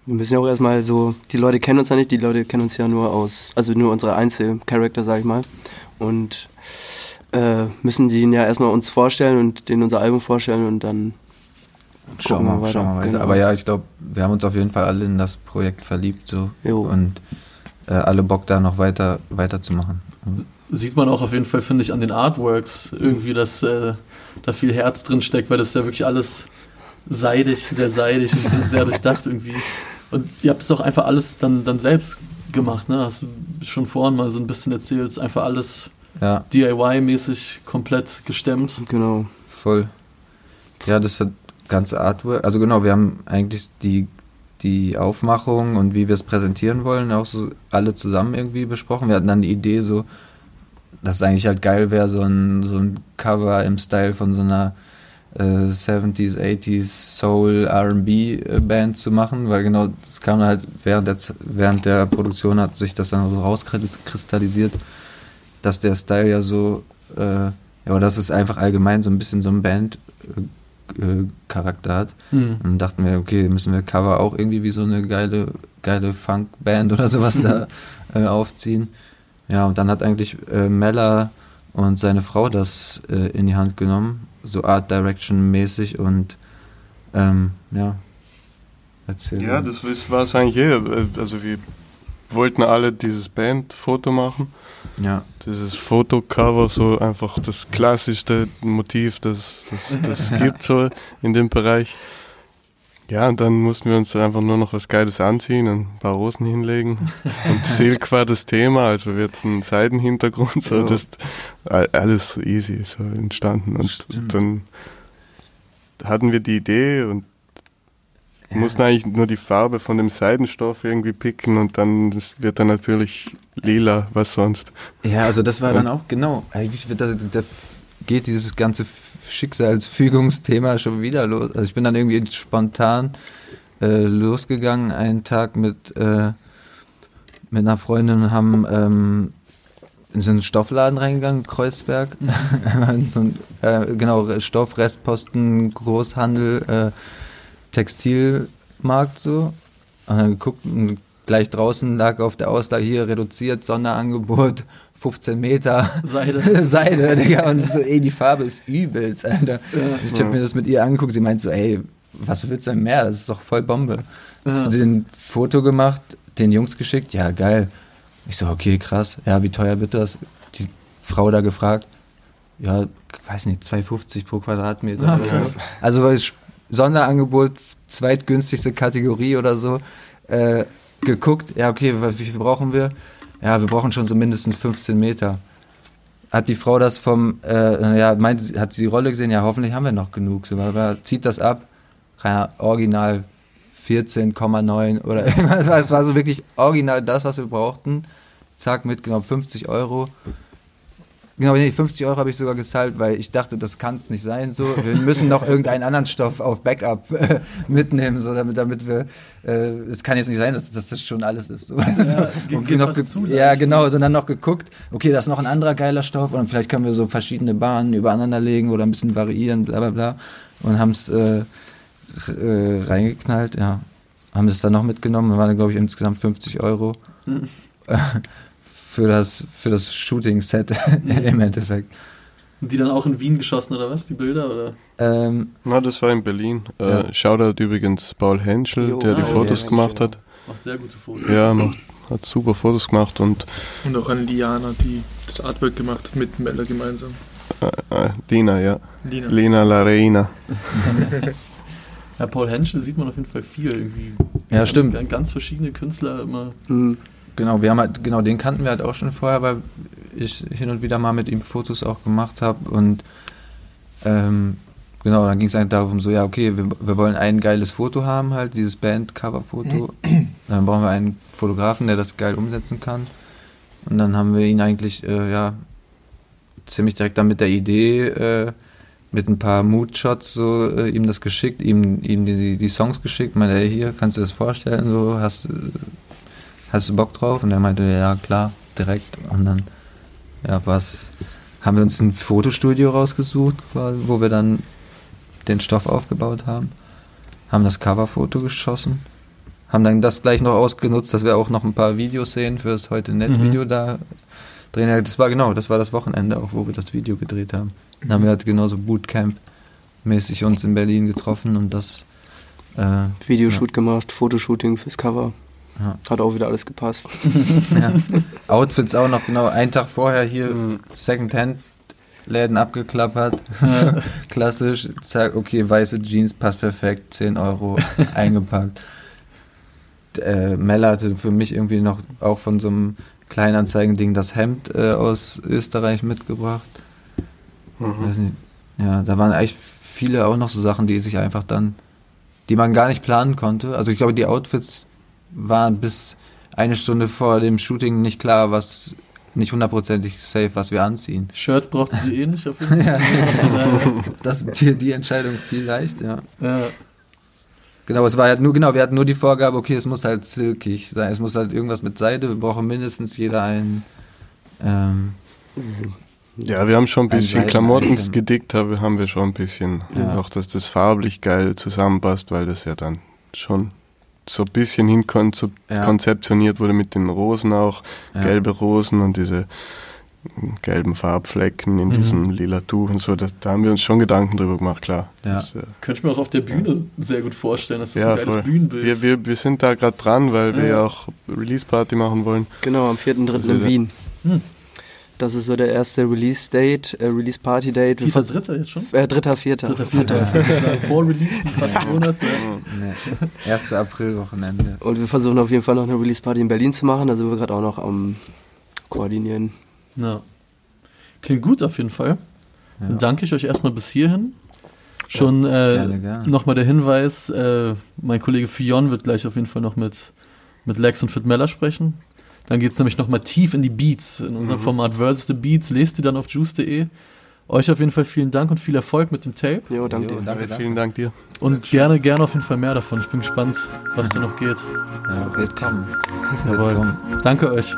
Wir müssen ja auch erstmal so, die Leute kennen uns ja nicht, die Leute kennen uns ja nur aus, also nur unsere Einzelcharakter, sag ich mal. Und äh, müssen die ja erstmal uns vorstellen und denen unser Album vorstellen und dann Schauen wir, weiter. schauen wir weiter. Genau. Aber ja, ich glaube, wir haben uns auf jeden Fall alle in das Projekt verliebt so Jo. und äh, alle Bock da noch weiter weiterzumachen. Sieht man auch auf jeden Fall, finde ich, an den Artworks irgendwie, dass äh, da viel Herz drin steckt, weil das ist ja wirklich alles seidig, sehr seidig und sehr, sehr durchdacht irgendwie. Und ihr habt es doch einfach alles dann, dann selbst gemacht, ne? Hast du schon vorhin mal so ein bisschen erzählt, ist einfach alles Ja, DIY-mäßig komplett gestemmt. Genau. voll. Ja, das hat ganze Artwork. Also genau, wir haben eigentlich die die Aufmachung und wie wir es präsentieren wollen, auch so alle zusammen irgendwie besprochen. Wir hatten dann die Idee so, dass es eigentlich halt geil wäre, so ein, so ein Cover im Style von so einer äh, 70s, 80s Soul RB äh, Band zu machen, weil genau das kam halt während der, während der Produktion hat sich das dann so rauskristallisiert, dass der Style ja so, äh, ja, aber das ist einfach allgemein so ein bisschen so ein Band. Äh, Charakter hat. Mhm. Und dachten wir, okay, müssen wir Cover auch irgendwie wie so eine geile, geile Funk-Band oder sowas (laughs) da äh, aufziehen. Ja, und dann hat eigentlich äh, Mella und seine Frau das äh, in die Hand genommen, so Art Direction mäßig und ähm, ja, erzähl. Ja, das war es eigentlich. Äh, also wir wollten alle dieses Band-Foto machen. Ja. Dieses Fotocover, so einfach das klassischste Motiv, das es (laughs) gibt so in dem Bereich. Ja, und dann mussten wir uns einfach nur noch was Geiles anziehen, ein paar Rosen hinlegen. (laughs) Und Silk war das Thema, also wird ein Seitenhintergrund, so das alles easy so entstanden. Und Stimmt. dann hatten wir die Idee und ja. mussten eigentlich nur die Farbe von dem Seidenstoff irgendwie picken und dann wird dann natürlich lila, was sonst. Ja, also das war dann auch genau. Da geht dieses ganze Schicksalsfügungsthema schon wieder los. Also ich bin dann irgendwie spontan äh, losgegangen, einen Tag mit, äh, mit einer Freundin und haben ähm, in so einen Stoffladen reingegangen, Kreuzberg. in (laughs) so ein, äh, genau, Stoff, Restposten, Großhandel, äh, Textilmarkt so. Und dann geguckt und gleich draußen lag auf der Auslage hier reduziert, Sonderangebot, 15 Meter Seide. (laughs) Seide, Digga. Und so, ey, die Farbe ist übelst, Alter. Ja. Ich hab mir das mit ihr angeguckt, sie meint so, ey, was willst du denn mehr? Das ist doch voll Bombe. Ja. Hast du den Foto gemacht, den Jungs geschickt? Ja, geil. Ich so, okay, krass. Ja, wie teuer wird das? Die Frau da gefragt. Ja, weiß nicht, 2,50 pro Quadratmeter. Ja, also Sonderangebot, zweitgünstigste Kategorie oder so. Äh, geguckt, ja, okay, wie viel brauchen wir? Ja, wir brauchen schon so mindestens 15 Meter. Hat die Frau das vom, äh, ja, meint, hat sie die Rolle gesehen? Ja, hoffentlich haben wir noch genug. So, zieht das ab. Keine Original 14,9 oder (laughs) irgendwas. Es war so wirklich original das, was wir brauchten. Zack, mitgenommen, 50 Euro. Genau, nee, 50 Euro habe ich sogar gezahlt, weil ich dachte, das kann es nicht sein. So, wir müssen noch irgendeinen anderen Stoff auf Backup äh, mitnehmen, so damit, damit wir. Äh, es äh, kann jetzt nicht sein, dass, dass das schon alles ist. So, ja, und noch zu, ja genau, sondern noch geguckt. Okay, da ist noch ein anderer geiler Stoff und vielleicht können wir so verschiedene Bahnen übereinander legen oder ein bisschen variieren, bla bla bla. Und haben es äh, äh, reingeknallt. Ja, haben es dann noch mitgenommen. Dann waren glaube ich insgesamt 50 Euro. Mhm. (laughs) für das, für das Shooting-Set (laughs) im Endeffekt. Die dann auch in Wien geschossen oder was, die Bilder? Oder? Ähm, Na, das war in Berlin. Äh, ja. Shoutout übrigens Paul Henschel, jo, der die ah, Fotos ja, gemacht hat. Macht sehr gute Fotos. Ja, macht, hat super Fotos gemacht und. Und auch an Liana, die das Artwork gemacht hat mit Mella gemeinsam. Äh, äh, Lina, ja. Lina. Lina La Reina. (laughs) (laughs) ja, Paul Henschel sieht man auf jeden Fall viel irgendwie. Ja, stimmt. Ganz verschiedene Künstler immer. Mhm. Genau, wir haben halt, genau, den kannten wir halt auch schon vorher, weil ich hin und wieder mal mit ihm Fotos auch gemacht habe und ähm, genau, dann ging es eigentlich darum, so, ja, okay, wir, wir wollen ein geiles Foto haben, halt, dieses Band-Cover-Foto. (clears throat) dann brauchen wir einen Fotografen, der das geil umsetzen kann. Und dann haben wir ihn eigentlich, äh, ja, ziemlich direkt dann mit der Idee, äh, mit ein paar Mood-Shots so äh, ihm das geschickt, ihm, ihm die, die Songs geschickt, meinte, hey, hier, kannst du das vorstellen, so, hast, hast du Bock drauf? Und er meinte, ja, klar, direkt. Und dann, ja, was, haben wir uns ein Fotostudio rausgesucht, wo wir dann den Stoff aufgebaut haben, haben das Coverfoto geschossen, haben dann das gleich noch ausgenutzt, dass wir auch noch ein paar Videos sehen für das heute Net-Video mhm. da drehen. Das war genau, das war das Wochenende auch, wo wir das Video gedreht haben. Dann haben wir halt genauso Bootcamp-mäßig uns in Berlin getroffen und das äh, Videoshoot ja. gemacht, Fotoshooting fürs Cover. Ja. Hat auch wieder alles gepasst. (laughs) ja. Outfits auch noch genau einen Tag vorher hier mhm. Secondhand Läden abgeklappert. Ja. (laughs) Klassisch. Zack, okay, weiße Jeans passt perfekt, 10 Euro (laughs) eingepackt. Äh, Mel hatte für mich irgendwie noch auch von so einem Kleinanzeigen-Ding das Hemd äh, aus Österreich mitgebracht. Mhm. Ja, da waren eigentlich viele auch noch so Sachen, die sich einfach dann, die man gar nicht planen konnte. Also ich glaube, die Outfits war bis eine Stunde vor dem Shooting nicht klar, was nicht hundertprozentig safe, was wir anziehen. Shirts braucht ihr eh nicht auf jeden (laughs) Fall. das ist die, die Entscheidung vielleicht, ja. ja. Genau, es war halt nur, genau, wir hatten nur die Vorgabe, okay, es muss halt silkig sein, es muss halt irgendwas mit Seide, wir brauchen mindestens jeder ein, ähm, Ja, wir haben schon ein bisschen Klamotten gedickt, haben, haben wir schon ein bisschen. Ja. Auch, dass das farblich geil zusammenpasst, weil das ja dann schon so ein bisschen Ja. hinkonzeptioniert wurde mit den Rosen auch. ja. Gelbe Rosen und diese gelben Farbflecken in Mhm. diesem lila Tuch und so. Da, da haben wir uns schon Gedanken drüber gemacht, klar. Ja. Das, äh, Könnte ich mir auch auf der Bühne sehr gut vorstellen. Das ist Ja, ein geiles voll. Bühnenbild. wir, wir, wir sind da gerade dran, weil wir Ja. ja auch Release-Party machen wollen. Genau, am 4.3. Also in Wien. Hm. Das ist so der erste Release-Date, äh, Release-Party-Date. Vierter, vers- dritter jetzt schon? Äh, dritter, vierter. Dritter, vierter. Sagen, (laughs) vor Release, fast einen Monat. Ja. Nee. 1. April-Wochenende. Und wir versuchen auf jeden Fall noch eine Release-Party in Berlin zu machen. Da sind wir gerade auch noch am Koordinieren. Ja. Klingt gut auf jeden Fall. Dann Ja. danke ich euch erstmal bis hierhin. Schon äh, nochmal der Hinweis, äh, mein Kollege Fion wird gleich auf jeden Fall noch mit, mit Lex und Fit Meller sprechen. Dann geht es nämlich nochmal tief in die Beats, in unserem Mhm. Format Versus the Beats. Lest ihr dann auf juice.de. Euch auf jeden Fall vielen Dank und viel Erfolg mit dem Tape. Jo, danke dir. danke, Äh, Vielen Dank dir. Und gerne, gerne auf jeden Fall mehr davon. Ich bin gespannt, was da noch geht. Ja, wird kommen. Jawohl. Wird kommen. Danke euch.